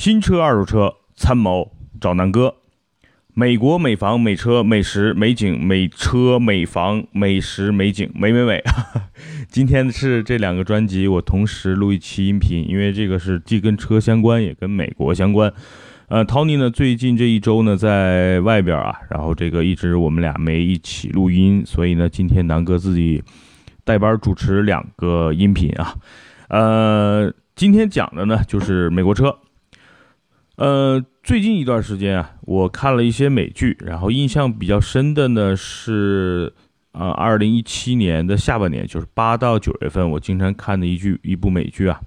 新车、二手车，参谋找南哥。美国美房、美车、美食、美景、美车、美房、美食、美景，美美美。今天是这两个专辑，我同时录一期音频，因为这个是既跟车相关，也跟美国相关。呃，Tony 呢，最近这一周呢，在外边啊，然后这个一直我们俩没一起录音，所以呢，今天南哥自己带班主持两个音频啊。呃，今天讲的呢，就是美国车。呃，最近一段时间啊，我看了一些美剧，然后印象比较深的呢是，呃，二零一七年的下半年，就是八到九月份，我经常看的一剧一部美剧啊，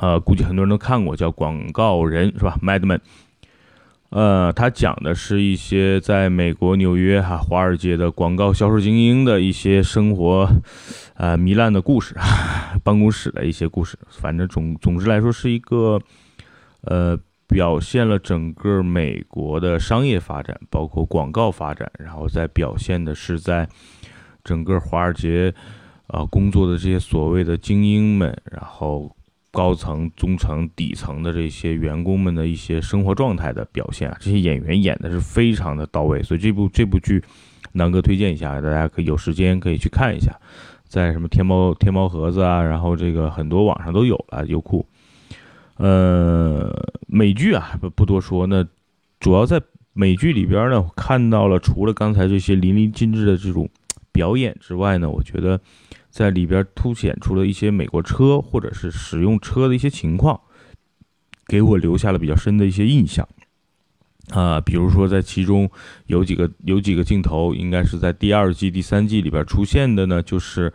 呃，估计很多人都看过，叫《广告人》，是吧？Mad Men。呃，他讲的是一些在美国纽约哈华尔街的广告销售精英的一些生活，呃，糜烂的故事，办公室的一些故事，反正总总之来说是一个，呃。表现了整个美国的商业发展，包括广告发展，然后再表现的是在整个华尔街，啊工作的这些所谓的精英们，然后高层、中层、底层的这些员工们的一些生活状态的表现啊，这些演员演的是非常的到位，所以这部这部剧，南哥推荐一下，大家可以有时间可以去看一下，在什么天猫天猫盒子啊，然后这个很多网上都有了，优酷。呃，美剧啊，不不多说。那主要在美剧里边呢，看到了除了刚才这些淋漓尽致的这种表演之外呢，我觉得在里边凸显出了一些美国车或者是使用车的一些情况，给我留下了比较深的一些印象。啊，比如说在其中有几个有几个镜头，应该是在第二季、第三季里边出现的呢，就是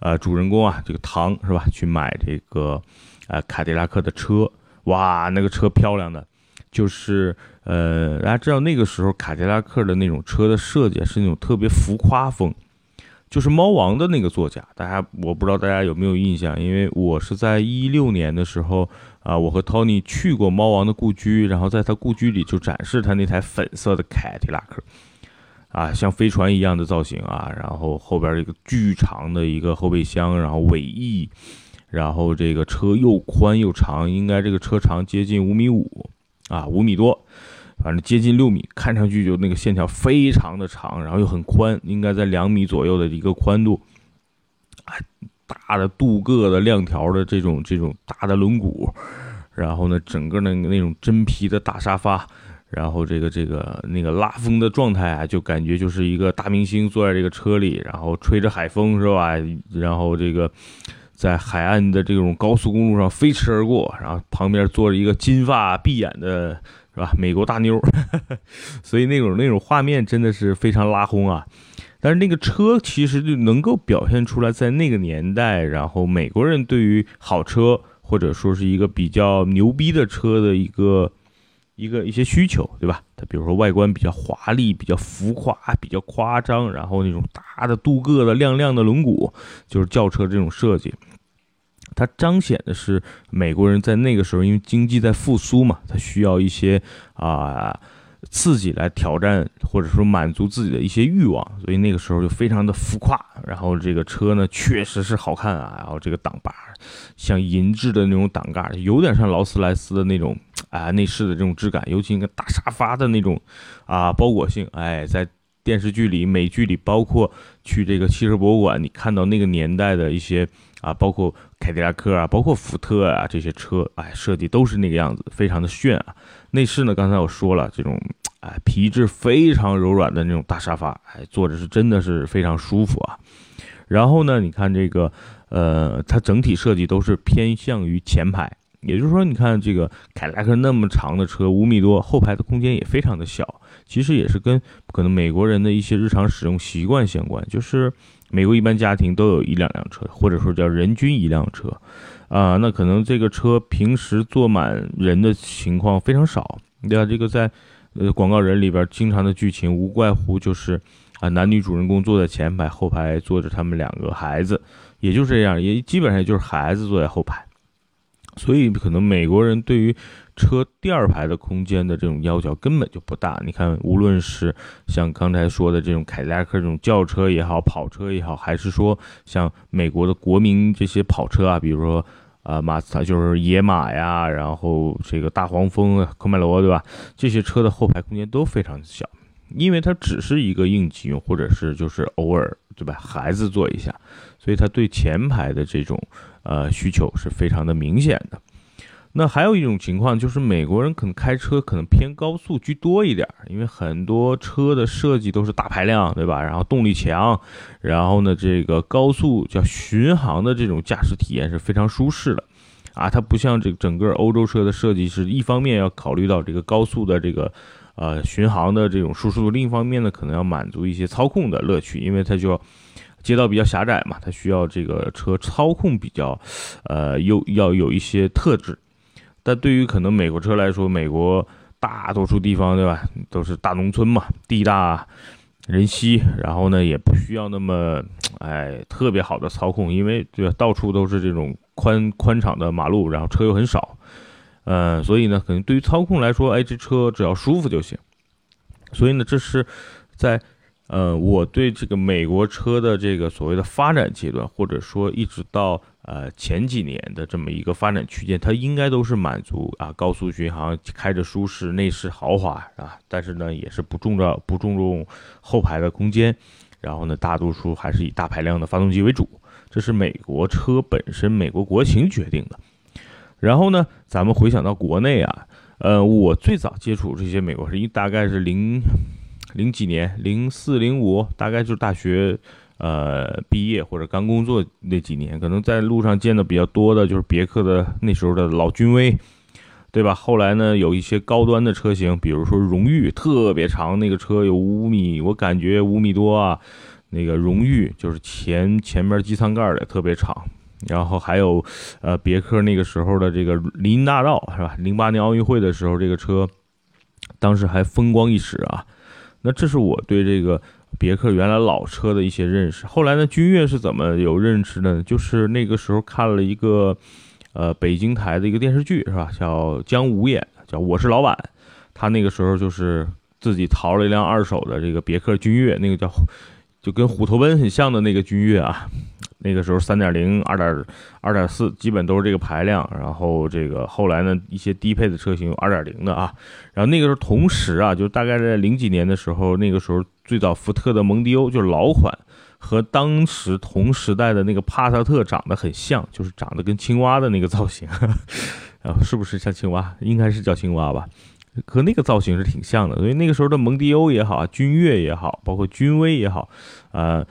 呃，主人公啊，这个唐是吧，去买这个。呃，凯迪拉克的车，哇，那个车漂亮的，就是呃，大家知道那个时候凯迪拉克的那种车的设计是那种特别浮夸风，就是猫王的那个座驾，大家我不知道大家有没有印象，因为我是在一六年的时候啊，我和 Tony 去过猫王的故居，然后在他故居里就展示他那台粉色的凯迪拉克，啊，像飞船一样的造型啊，然后后边一个巨长的一个后备箱，然后尾翼。然后这个车又宽又长，应该这个车长接近五米五啊，五米多，反正接近六米，看上去就那个线条非常的长，然后又很宽，应该在两米左右的一个宽度，啊，大的镀铬的亮条的这种这种大的轮毂，然后呢，整个那那种真皮的大沙发，然后这个这个那个拉风的状态啊，就感觉就是一个大明星坐在这个车里，然后吹着海风是吧？然后这个。在海岸的这种高速公路上飞驰而过，然后旁边坐着一个金发碧眼的，是吧？美国大妞，所以那种那种画面真的是非常拉轰啊！但是那个车其实就能够表现出来，在那个年代，然后美国人对于好车或者说是一个比较牛逼的车的一个一个一些需求，对吧？它比如说外观比较华丽、比较浮夸、比较夸张，然后那种大的镀铬的亮亮的轮毂，就是轿车这种设计。它彰显的是美国人在那个时候，因为经济在复苏嘛，它需要一些啊刺激来挑战或者说满足自己的一些欲望，所以那个时候就非常的浮夸。然后这个车呢，确实是好看啊，然后这个挡把像银质的那种挡盖，有点像劳斯莱斯的那种啊内饰的这种质感，尤其那个大沙发的那种啊包裹性，哎，在电视剧里、美剧里，包括去这个汽车博物馆，你看到那个年代的一些。啊，包括凯迪拉克啊，包括福特啊，这些车，哎，设计都是那个样子，非常的炫啊。内饰呢，刚才我说了，这种哎皮质非常柔软的那种大沙发，哎，坐着是真的是非常舒服啊。然后呢，你看这个，呃，它整体设计都是偏向于前排，也就是说，你看这个凯迪拉克那么长的车，五米多，后排的空间也非常的小，其实也是跟可能美国人的一些日常使用习惯相关，就是。美国一般家庭都有一两辆车，或者说叫人均一辆车，啊，那可能这个车平时坐满人的情况非常少，对吧？这个在呃广告人里边经常的剧情无怪乎就是啊男女主人公坐在前排，后排坐着他们两个孩子，也就这样，也基本上就是孩子坐在后排，所以可能美国人对于。车第二排的空间的这种要求根本就不大。你看，无论是像刚才说的这种凯迪拉克这种轿车也好，跑车也好，还是说像美国的国民这些跑车啊，比如说啊，马自达就是野马呀，然后这个大黄蜂、科迈罗，对吧？这些车的后排空间都非常小，因为它只是一个应急用，或者是就是偶尔，对吧？孩子坐一下，所以它对前排的这种呃需求是非常的明显的。那还有一种情况就是美国人可能开车可能偏高速居多一点，因为很多车的设计都是大排量，对吧？然后动力强，然后呢，这个高速叫巡航的这种驾驶体验是非常舒适的，啊，它不像这整个欧洲车的设计是一方面要考虑到这个高速的这个呃巡航的这种舒适度，另一方面呢，可能要满足一些操控的乐趣，因为它就街道比较狭窄嘛，它需要这个车操控比较呃又要有一些特质。但对于可能美国车来说，美国大多数地方对吧，都是大农村嘛，地大人稀，然后呢也不需要那么哎特别好的操控，因为对吧，到处都是这种宽宽敞的马路，然后车又很少，呃，所以呢，可能对于操控来说，哎，这车只要舒服就行。所以呢，这是在呃我对这个美国车的这个所谓的发展阶段，或者说一直到。呃，前几年的这么一个发展区间，它应该都是满足啊，高速巡航，开着舒适，内饰豪华啊，但是呢，也是不重着不注重后排的空间，然后呢，大多数还是以大排量的发动机为主，这是美国车本身美国国情决定的。然后呢，咱们回想到国内啊，呃，我最早接触这些美国是一大概是零零几年，零四零五，大概就是大学。呃，毕业或者刚工作那几年，可能在路上见的比较多的就是别克的那时候的老君威，对吧？后来呢，有一些高端的车型，比如说荣誉，特别长，那个车有五米，我感觉五米多啊。那个荣誉就是前前面机舱盖的特别长，然后还有呃别克那个时候的这个林大道是吧？零八年奥运会的时候，这个车当时还风光一时啊。那这是我对这个。别克原来老车的一些认识，后来呢，君越是怎么有认识呢？就是那个时候看了一个，呃，北京台的一个电视剧，是吧？叫姜武演，叫《我是老板》。他那个时候就是自己淘了一辆二手的这个别克君越，那个叫就跟虎头奔很像的那个君越啊。那个时候三点零、二点二点四基本都是这个排量，然后这个后来呢一些低配的车型有二点零的啊，然后那个时候同时啊，就大概在零几年的时候，那个时候最早福特的蒙迪欧就是老款，和当时同时代的那个帕萨特长得很像，就是长得跟青蛙的那个造型，啊，是不是像青蛙？应该是叫青蛙吧，和那个造型是挺像的，所以那个时候的蒙迪欧也好，君越也好，包括君威也好，啊。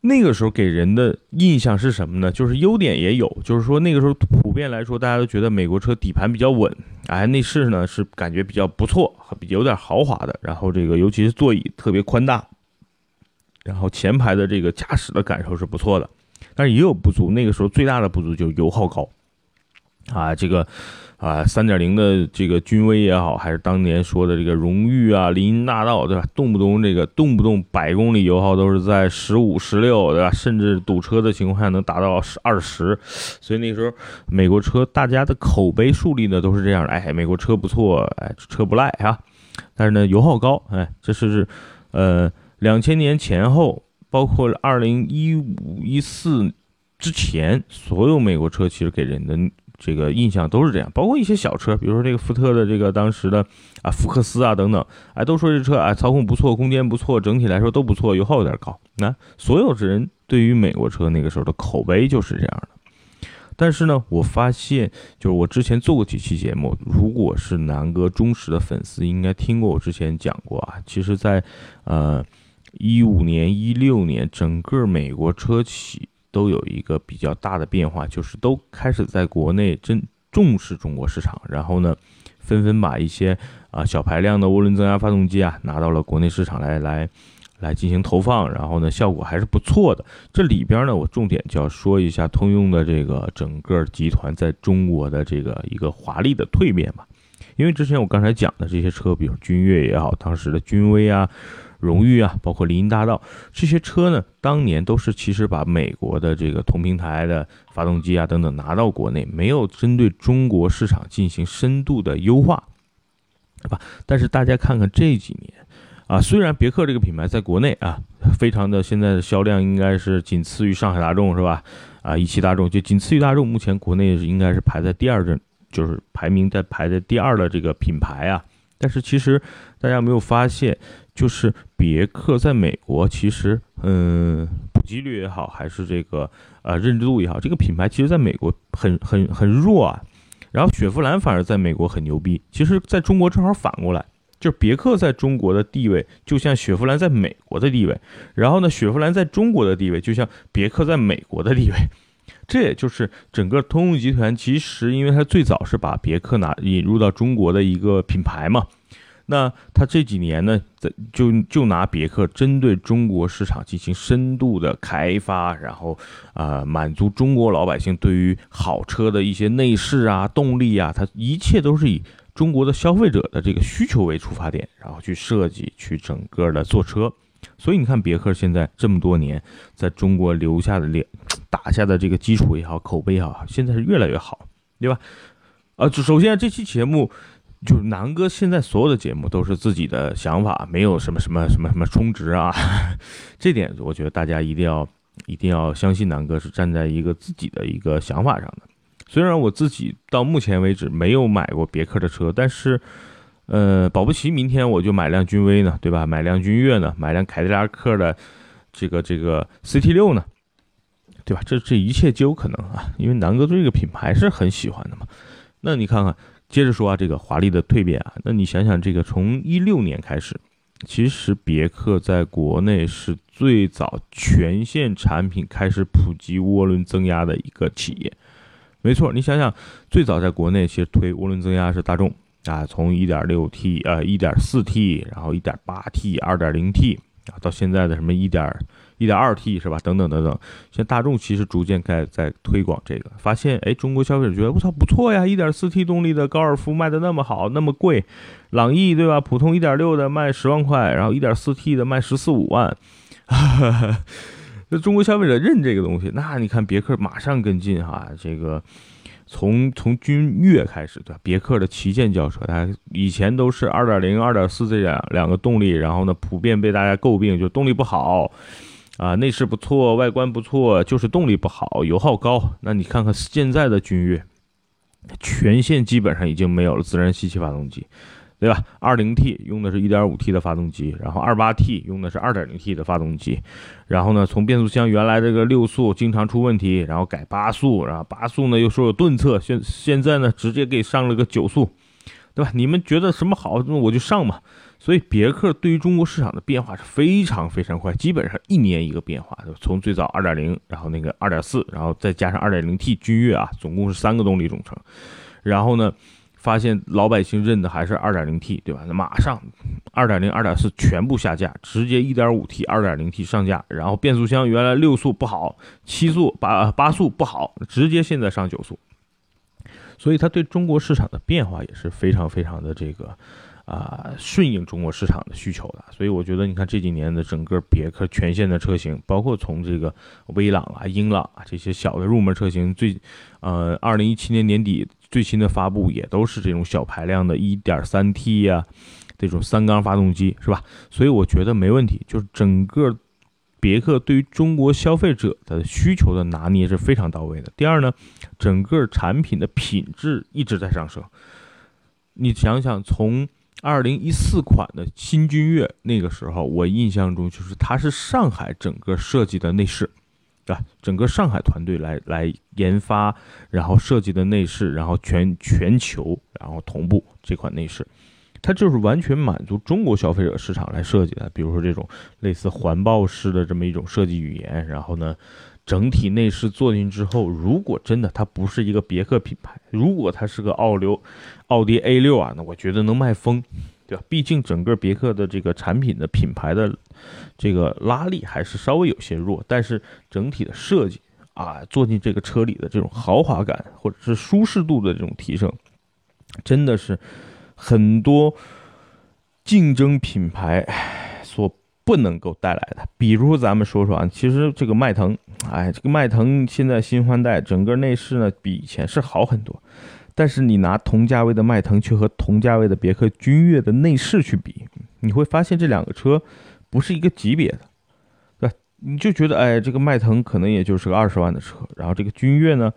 那个时候给人的印象是什么呢？就是优点也有，就是说那个时候普遍来说，大家都觉得美国车底盘比较稳，哎，内饰呢是感觉比较不错，比有点豪华的。然后这个尤其是座椅特别宽大，然后前排的这个驾驶的感受是不错的，但是也有不足。那个时候最大的不足就是油耗高，啊，这个。啊，三点零的这个君威也好，还是当年说的这个荣誉啊、林荫大道，对吧？动不动这个动不动百公里油耗都是在十五、十六，对吧？甚至堵车的情况下能达到二十，所以那时候美国车大家的口碑树立的都是这样的，哎，美国车不错，哎，车不赖啊。但是呢，油耗高，哎，这是，呃，两千年前后，包括二零一五一四之前，所有美国车其实给人的。这个印象都是这样，包括一些小车，比如说这个福特的这个当时的啊福克斯啊等等，哎，都说这车哎操控不错，空间不错，整体来说都不错，油耗有点高。那所有人对于美国车那个时候的口碑就是这样的。但是呢，我发现就是我之前做过几期节目，如果是南哥忠实的粉丝，应该听过我之前讲过啊。其实，在呃一五年、一六年，整个美国车企。都有一个比较大的变化，就是都开始在国内真重视中国市场，然后呢，纷纷把一些啊小排量的涡轮增压发动机啊拿到了国内市场来来来进行投放，然后呢效果还是不错的。这里边呢，我重点就要说一下通用的这个整个集团在中国的这个一个华丽的蜕变吧。因为之前我刚才讲的这些车，比如君越也好，当时的君威啊。荣誉啊，包括林荫大道这些车呢，当年都是其实把美国的这个同平台的发动机啊等等拿到国内，没有针对中国市场进行深度的优化，对吧？但是大家看看这几年，啊，虽然别克这个品牌在国内啊，非常的现在的销量应该是仅次于上海大众是吧？啊，一汽大众就仅次于大众，目前国内应该是排在第二阵，就是排名在排在第二的这个品牌啊。但是其实大家没有发现，就是别克在美国其实嗯，普及率也好，还是这个呃认知度也好，这个品牌其实在美国很很很弱啊。然后雪佛兰反而在美国很牛逼，其实在中国正好反过来。就是别克在中国的地位，就像雪佛兰在美国的地位；然后呢，雪佛兰在中国的地位，就像别克在美国的地位。这也就是整个通用集团，其实因为它最早是把别克拿引入到中国的一个品牌嘛。那它这几年呢，在就就拿别克针对中国市场进行深度的开发，然后啊，满足中国老百姓对于好车的一些内饰啊、动力啊，它一切都是以。中国的消费者的这个需求为出发点，然后去设计去整个的做车，所以你看别克现在这么多年在中国留下的脸打下的这个基础也好，口碑也好，现在是越来越好，对吧？啊，首先这期节目就是南哥现在所有的节目都是自己的想法，没有什么什么什么什么充值啊，这点我觉得大家一定要一定要相信南哥是站在一个自己的一个想法上的。虽然我自己到目前为止没有买过别克的车，但是，呃，保不齐明天我就买辆君威呢，对吧？买辆君越呢？买辆凯迪拉克的这个这个 CT 六呢，对吧？这这一切皆有可能啊！因为南哥对这个品牌是很喜欢的嘛。那你看看，接着说啊，这个华丽的蜕变啊，那你想想，这个从一六年开始，其实别克在国内是最早全线产品开始普及涡轮增压的一个企业。没错，你想想，最早在国内其实推涡轮增压是大众啊，从 1.6T 呃 1.4T，然后 1.8T、2.0T 啊，到现在的什么一点1点二 T 是吧？等等等等，现在大众其实逐渐在在推广这个，发现哎，中国消费者觉得我操不错呀，1.4T 动力的高尔夫卖的那么好，那么贵，朗逸对吧？普通1.6的卖十万块，然后 1.4T 的卖十四五万。那中国消费者认这个东西，那你看别克马上跟进哈，这个从从君越开始，对吧？别克的旗舰轿车，它以前都是二点零、二点四这两两个动力，然后呢，普遍被大家诟病，就动力不好啊，内饰不错，外观不错，就是动力不好，油耗高。那你看看现在的君越，全线基本上已经没有了自然吸气发动机。对吧？二零 T 用的是一点五 T 的发动机，然后二八 T 用的是二点零 T 的发动机，然后呢，从变速箱原来这个六速经常出问题，然后改八速，然后八速呢又说有顿挫，现现在呢直接给上了个九速，对吧？你们觉得什么好，那我就上嘛。所以别克对于中国市场的变化是非常非常快，基本上一年一个变化，从最早二点零，然后那个二点四，然后再加上二点零 T 君越啊，总共是三个动力总成，然后呢。发现老百姓认的还是 2.0T，对吧？马上2.0、2.4全部下架，直接 1.5T、2.0T 上架。然后变速箱原来六速不好，七速八八速不好，直接现在上九速。所以它对中国市场的变化也是非常非常的这个啊顺应中国市场的需求的。所以我觉得你看这几年的整个别克全线的车型，包括从这个威朗啊、英朗啊这些小的入门车型，最呃2017年年底。最新的发布也都是这种小排量的 1.3T 呀，这种三缸发动机是吧？所以我觉得没问题。就是整个别克对于中国消费者的需求的拿捏是非常到位的。第二呢，整个产品的品质一直在上升。你想想，从2014款的新君越那个时候，我印象中就是它是上海整个设计的内饰。啊，整个上海团队来来研发，然后设计的内饰，然后全全球然后同步这款内饰，它就是完全满足中国消费者市场来设计的。比如说这种类似环抱式的这么一种设计语言，然后呢，整体内饰做进之后，如果真的它不是一个别克品牌，如果它是个奥流奥迪 A 六啊，那我觉得能卖疯。对吧？毕竟整个别克的这个产品的品牌的这个拉力还是稍微有些弱，但是整体的设计啊，坐进这个车里的这种豪华感或者是舒适度的这种提升，真的是很多竞争品牌不能够带来的。比如咱们说说啊，其实这个迈腾，哎，这个迈腾现在新换代，整个内饰呢比以前是好很多。但是你拿同价位的迈腾去和同价位的别克君越的内饰去比，你会发现这两个车不是一个级别的，对？你就觉得，哎，这个迈腾可能也就是个二十万的车，然后这个君越呢，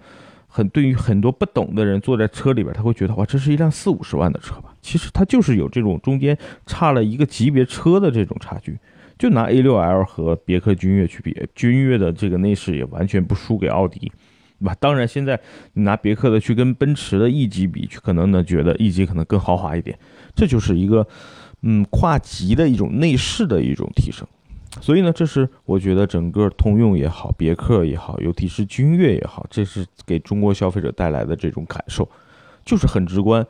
很对于很多不懂的人坐在车里边，他会觉得哇，这是一辆四五十万的车吧？其实它就是有这种中间差了一个级别车的这种差距。就拿 A6L 和别克君越去比，君越的这个内饰也完全不输给奥迪，对吧？当然，现在你拿别克的去跟奔驰的 E 级比，可能呢觉得 E 级可能更豪华一点，这就是一个嗯跨级的一种内饰的一种提升。所以呢，这是我觉得整个通用也好，别克也好，尤其是君越也好，这是给中国消费者带来的这种感受，就是很直观。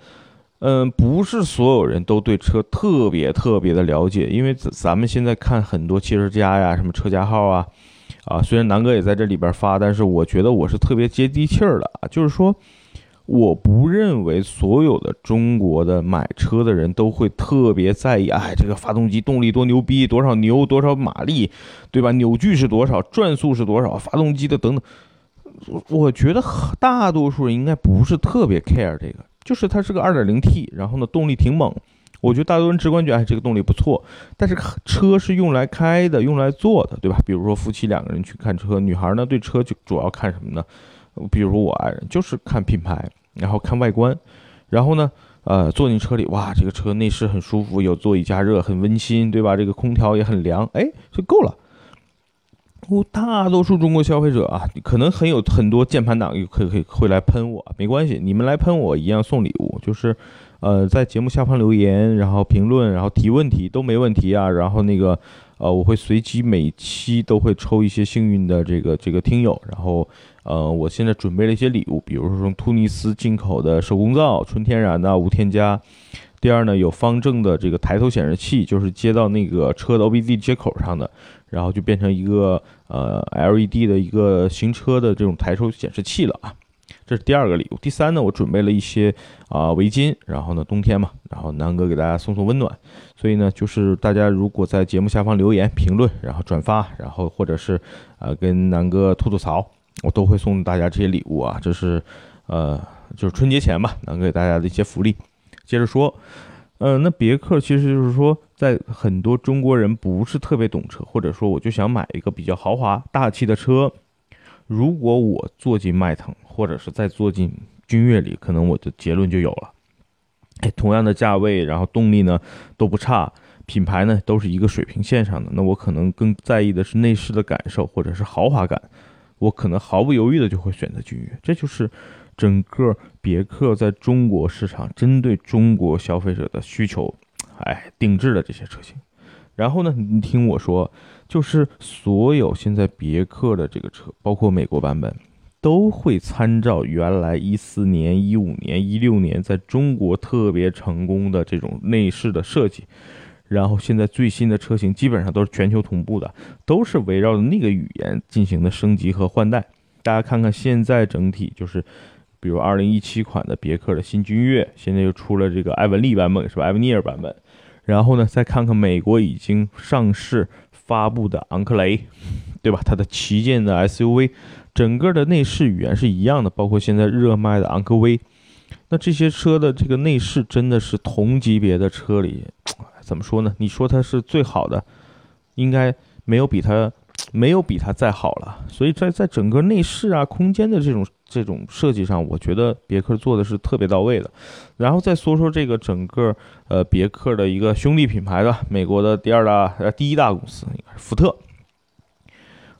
嗯，不是所有人都对车特别特别的了解，因为咱咱们现在看很多汽车家呀，什么车家号啊，啊，虽然南哥也在这里边发，但是我觉得我是特别接地气儿的啊，就是说，我不认为所有的中国的买车的人都会特别在意，哎，这个发动机动力多牛逼，多少牛，多少马力，对吧？扭矩是多少，转速是多少，发动机的等等，我觉得大多数人应该不是特别 care 这个。就是它是个二点零 T，然后呢动力挺猛，我觉得大多人直观觉得哎这个动力不错，但是车是用来开的，用来坐的，对吧？比如说夫妻两个人去看车，女孩呢对车就主要看什么呢？比如我爱人就是看品牌，然后看外观，然后呢呃坐进车里，哇这个车内饰很舒服，有座椅加热，很温馨，对吧？这个空调也很凉，哎就够了。大多数中国消费者啊，可能很有很多键盘党，可可以会来喷我，没关系，你们来喷我一样送礼物，就是，呃，在节目下方留言，然后评论，然后提问题都没问题啊，然后那个，呃，我会随机每期都会抽一些幸运的这个这个听友，然后，呃，我现在准备了一些礼物，比如说从突尼斯进口的手工皂，纯天然的，无添加。第二呢，有方正的这个抬头显示器，就是接到那个车的 OBD 接口上的。然后就变成一个呃 LED 的一个行车的这种抬头显示器了啊，这是第二个礼物。第三呢，我准备了一些啊围巾，然后呢冬天嘛，然后南哥给大家送送温暖。所以呢，就是大家如果在节目下方留言评论，然后转发，然后或者是呃跟南哥吐吐槽，我都会送大家这些礼物啊。这是呃就是春节前吧，南哥给大家的一些福利。接着说。嗯，那别克其实就是说，在很多中国人不是特别懂车，或者说我就想买一个比较豪华大气的车。如果我坐进迈腾，或者是再坐进君越里，可能我的结论就有了。哎，同样的价位，然后动力呢都不差，品牌呢都是一个水平线上的，那我可能更在意的是内饰的感受，或者是豪华感。我可能毫不犹豫的就会选择君越，这就是。整个别克在中国市场针对中国消费者的需求，哎，定制的这些车型。然后呢，你听我说，就是所有现在别克的这个车，包括美国版本，都会参照原来一四年、一五年、一六年在中国特别成功的这种内饰的设计。然后现在最新的车型基本上都是全球同步的，都是围绕着那个语言进行的升级和换代。大家看看现在整体就是。比如二零一七款的别克的新君越，现在又出了这个艾文利版本，是吧？艾文尼尔版本。然后呢，再看看美国已经上市发布的昂克雷，对吧？它的旗舰的 SUV，整个的内饰语言是一样的，包括现在热卖的昂科威。那这些车的这个内饰真的是同级别的车里，怎么说呢？你说它是最好的，应该没有比它。没有比它再好了，所以在在整个内饰啊、空间的这种这种设计上，我觉得别克做的是特别到位的。然后再说说这个整个呃别克的一个兄弟品牌的美国的第二大呃第一大公司应该是福特。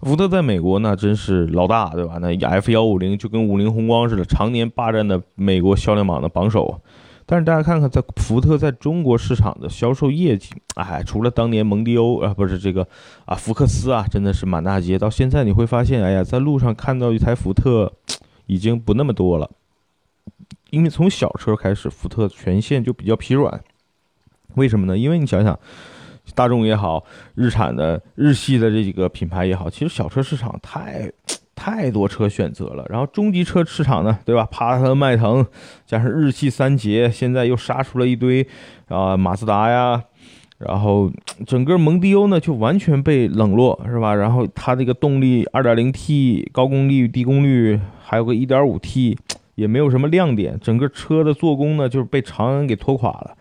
福特在美国呢真是老大，对吧？那 F 幺五零就跟五菱宏光似的，常年霸占的美国销量榜的榜首。但是大家看看，在福特在中国市场的销售业绩，哎，除了当年蒙迪欧啊，不是这个啊，福克斯啊，真的是满大街。到现在你会发现，哎呀，在路上看到一台福特，已经不那么多了。因为从小车开始，福特全线就比较疲软。为什么呢？因为你想想，大众也好，日产的、日系的这几个品牌也好，其实小车市场太。太多车选择了，然后中级车市场呢，对吧？帕萨特、迈腾，加上日系三杰，现在又杀出了一堆啊，马自达呀，然后整个蒙迪欧呢就完全被冷落，是吧？然后它这个动力 2.0T 高功率、低功率，还有个 1.5T，也没有什么亮点，整个车的做工呢就是被长安给拖垮了。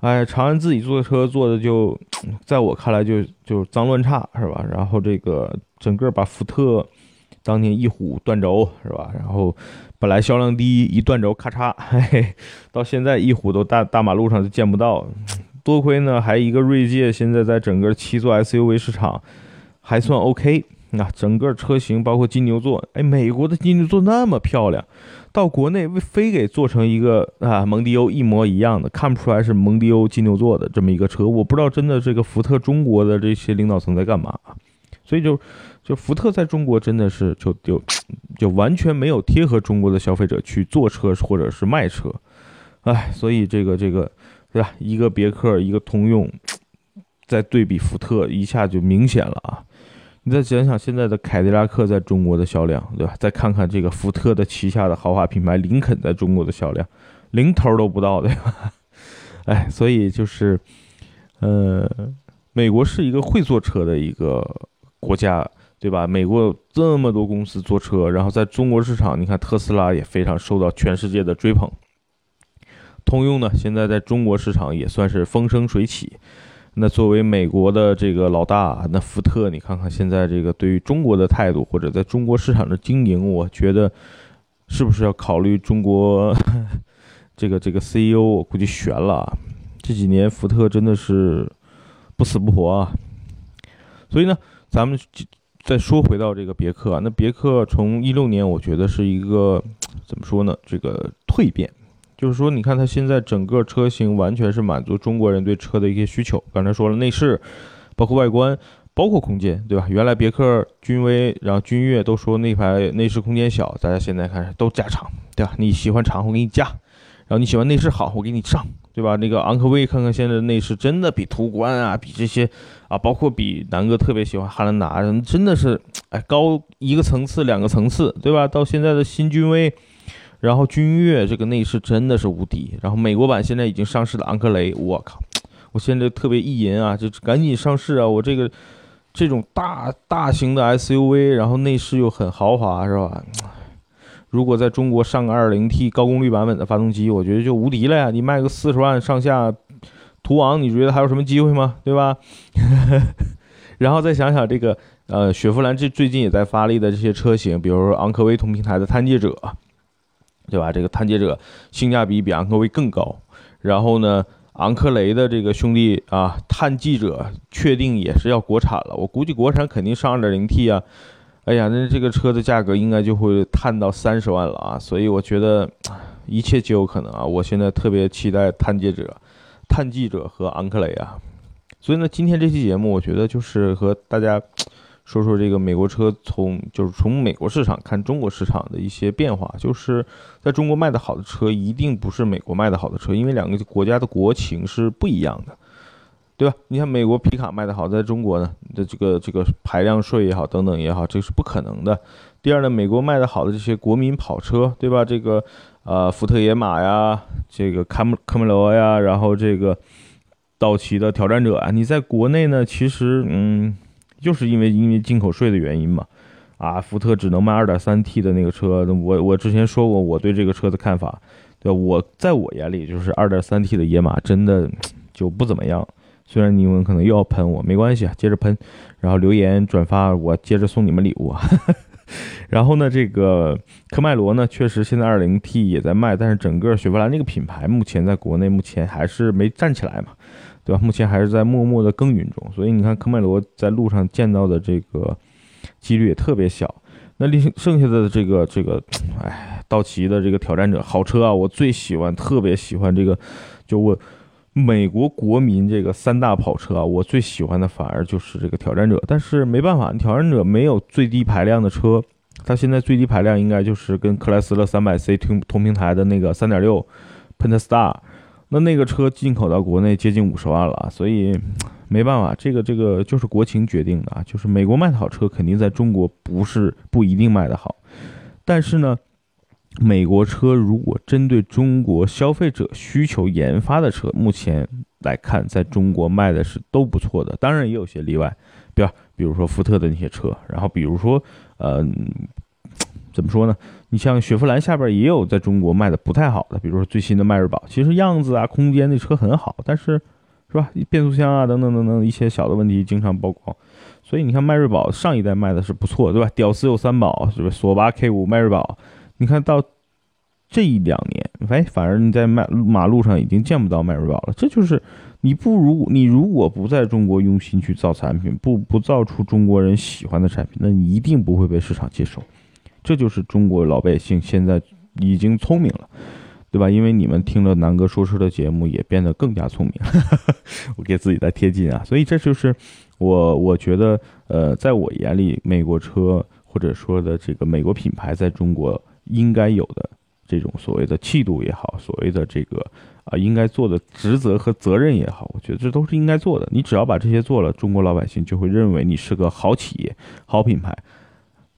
哎，长安自己做的车做的就，在我看来就就脏乱差是吧？然后这个整个把福特当年一虎断轴是吧？然后本来销量低，一断轴咔嚓，嘿嘿，到现在一虎都大大马路上就见不到。多亏呢，还一个锐界现在在整个七座 SUV 市场还算 OK。那整个车型包括金牛座，哎，美国的金牛座那么漂亮，到国内非给做成一个啊蒙迪欧一模一样的，看不出来是蒙迪欧金牛座的这么一个车。我不知道真的这个福特中国的这些领导层在干嘛，所以就就福特在中国真的是就就就完全没有贴合中国的消费者去做车或者是卖车，哎，所以这个这个对吧？一个别克，一个通用，再对比福特，一下就明显了啊。你再想想现在的凯迪拉克在中国的销量，对吧？再看看这个福特的旗下的豪华品牌林肯在中国的销量，零头都不到，对吧？哎，所以就是，呃，美国是一个会做车的一个国家，对吧？美国有这么多公司做车，然后在中国市场，你看特斯拉也非常受到全世界的追捧，通用呢，现在在中国市场也算是风生水起。那作为美国的这个老大，那福特，你看看现在这个对于中国的态度，或者在中国市场的经营，我觉得是不是要考虑中国 这个这个 CEO？我估计悬了。这几年福特真的是不死不活啊。所以呢，咱们再说回到这个别克，那别克从一六年，我觉得是一个怎么说呢？这个蜕变。就是说，你看它现在整个车型完全是满足中国人对车的一些需求。刚才说了，内饰，包括外观，包括空间，对吧？原来别克君威，然后君越都说那排内饰空间小，大家现在看都加长，对吧？你喜欢长，我给你加；然后你喜欢内饰好，我给你上，对吧？那个昂科威，看看现在的内饰真的比途观啊，比这些啊，包括比南哥特别喜欢汉兰达，真的是哎高一个层次、两个层次，对吧？到现在的新君威。然后君越这个内饰真的是无敌，然后美国版现在已经上市的昂克雷，我靠，我现在特别意淫啊，就赶紧上市啊！我这个这种大大型的 SUV，然后内饰又很豪华，是吧？如果在中国上个 2.0T 高功率版本的发动机，我觉得就无敌了呀！你卖个四十万上下，途昂你觉得还有什么机会吗？对吧？然后再想想这个，呃，雪佛兰这最近也在发力的这些车型，比如说昂科威同平台的探界者。对吧？这个探界者性价比比昂科威更高，然后呢，昂克雷的这个兄弟啊，探记者确定也是要国产了。我估计国产肯定上 2.0T 啊。哎呀，那这个车的价格应该就会探到三十万了啊。所以我觉得一切皆有可能啊。我现在特别期待探界者、探记者和昂克雷啊。所以呢，今天这期节目，我觉得就是和大家。说说这个美国车从就是从美国市场看中国市场的一些变化，就是在中国卖的好的车一定不是美国卖的好的车，因为两个国家的国情是不一样的，对吧？你看美国皮卡卖的好，在中国呢的这个这个排量税也好等等也好，这是不可能的。第二呢，美国卖的好的这些国民跑车，对吧？这个呃福特野马呀，这个科迈科迈罗呀，然后这个道奇的挑战者啊，你在国内呢，其实嗯。就是因为因为进口税的原因嘛，啊，福特只能卖 2.3T 的那个车。我我之前说过我对这个车的看法，对我在我眼里就是 2.3T 的野马真的就不怎么样。虽然你们可能又要喷我，没关系啊，接着喷，然后留言转发，我接着送你们礼物。然后呢，这个科迈罗呢，确实现在 2.0T 也在卖，但是整个雪佛兰这个品牌目前在国内目前还是没站起来嘛。对吧？目前还是在默默的耕耘中，所以你看科迈罗在路上见到的这个几率也特别小。那另剩下的这个这个，哎，道奇的这个挑战者好车啊，我最喜欢，特别喜欢这个。就我美国国民这个三大跑车啊，我最喜欢的反而就是这个挑战者。但是没办法，挑战者没有最低排量的车，它现在最低排量应该就是跟克莱斯勒三百 C 同同平台的那个三点六 Pentastar。那那个车进口到国内接近五十万了，所以没办法，这个这个就是国情决定的啊。就是美国卖的好车，肯定在中国不是不一定卖的好。但是呢，美国车如果针对中国消费者需求研发的车，目前来看，在中国卖的是都不错的。当然也有些例外，对吧？比如说福特的那些车，然后比如说，呃，怎么说呢？你像雪佛兰下边也有在中国卖的不太好的，比如说最新的迈锐宝，其实样子啊、空间那车很好，但是是吧？变速箱啊等等等等一些小的问题经常曝光。所以你看迈锐宝上一代卖的是不错，对吧？屌丝有三宝，是不是？索八 K 五迈锐宝，你看到这一两年，哎，反而你在迈马路上已经见不到迈锐宝了。这就是你不如你如果不在中国用心去造产品，不不造出中国人喜欢的产品，那你一定不会被市场接受。这就是中国老百姓现在已经聪明了，对吧？因为你们听了南哥说车的节目，也变得更加聪明。我给自己在贴金啊，所以这就是我我觉得，呃，在我眼里，美国车或者说的这个美国品牌在中国应该有的这种所谓的气度也好，所谓的这个啊应该做的职责和责任也好，我觉得这都是应该做的。你只要把这些做了，中国老百姓就会认为你是个好企业、好品牌。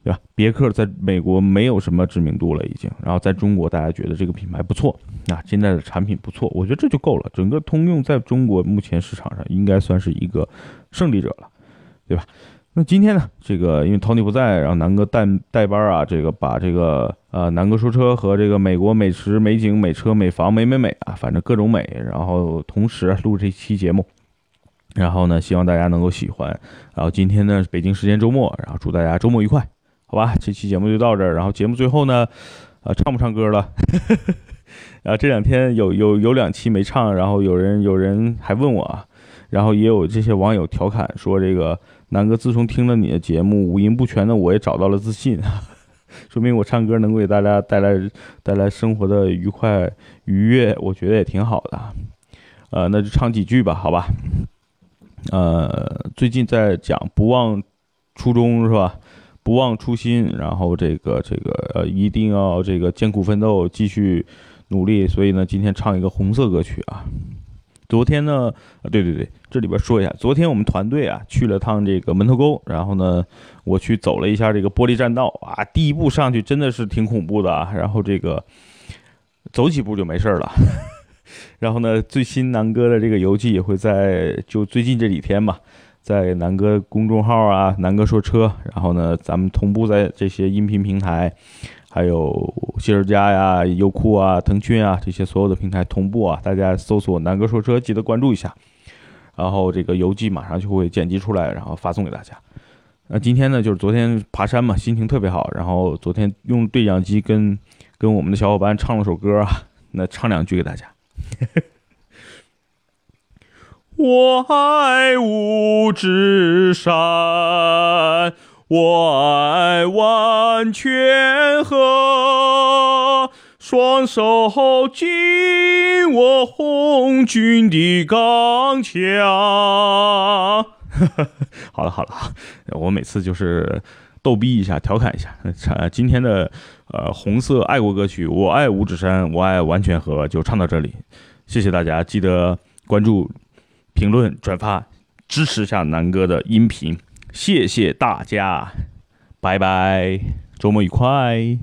对吧？别克在美国没有什么知名度了，已经。然后在中国，大家觉得这个品牌不错，啊，现在的产品不错，我觉得这就够了。整个通用在中国目前市场上应该算是一个胜利者了，对吧？那今天呢，这个因为 Tony 不在，然后南哥带带班啊，这个把这个呃南哥说车和这个美国美食美景美车美房美美美啊，反正各种美，然后同时录这期节目，然后呢，希望大家能够喜欢。然后今天呢，北京时间周末，然后祝大家周末愉快。好吧，这期节目就到这儿。然后节目最后呢，啊，唱不唱歌了？啊这两天有有有两期没唱，然后有人有人还问我，然后也有这些网友调侃说，这个南哥自从听了你的节目，五音不全的我也找到了自信，说明我唱歌能够给大家带来带来生活的愉快愉悦，我觉得也挺好的。呃，那就唱几句吧，好吧。呃，最近在讲不忘初衷，是吧？不忘初心，然后这个这个呃，一定要这个艰苦奋斗，继续努力。所以呢，今天唱一个红色歌曲啊。昨天呢，对对对，这里边说一下，昨天我们团队啊去了趟这个门头沟，然后呢，我去走了一下这个玻璃栈道啊，第一步上去真的是挺恐怖的啊，然后这个走几步就没事了。然后呢，最新南哥的这个游记也会在就最近这几天吧。在南哥公众号啊，南哥说车，然后呢，咱们同步在这些音频平台，还有汽车家呀、优酷啊、腾讯啊这些所有的平台同步啊，大家搜索南哥说车，记得关注一下。然后这个游记马上就会剪辑出来，然后发送给大家。那今天呢，就是昨天爬山嘛，心情特别好，然后昨天用对讲机跟跟我们的小伙伴唱了首歌啊，那唱两句给大家。我爱五指山，我爱万泉河，双手紧握红军的钢枪。好了好了，我每次就是逗逼一下，调侃一下。唱今天的呃红色爱国歌曲《我爱五指山，我爱万泉河》就唱到这里，谢谢大家，记得关注。评论、转发，支持一下南哥的音频，谢谢大家，拜拜，周末愉快。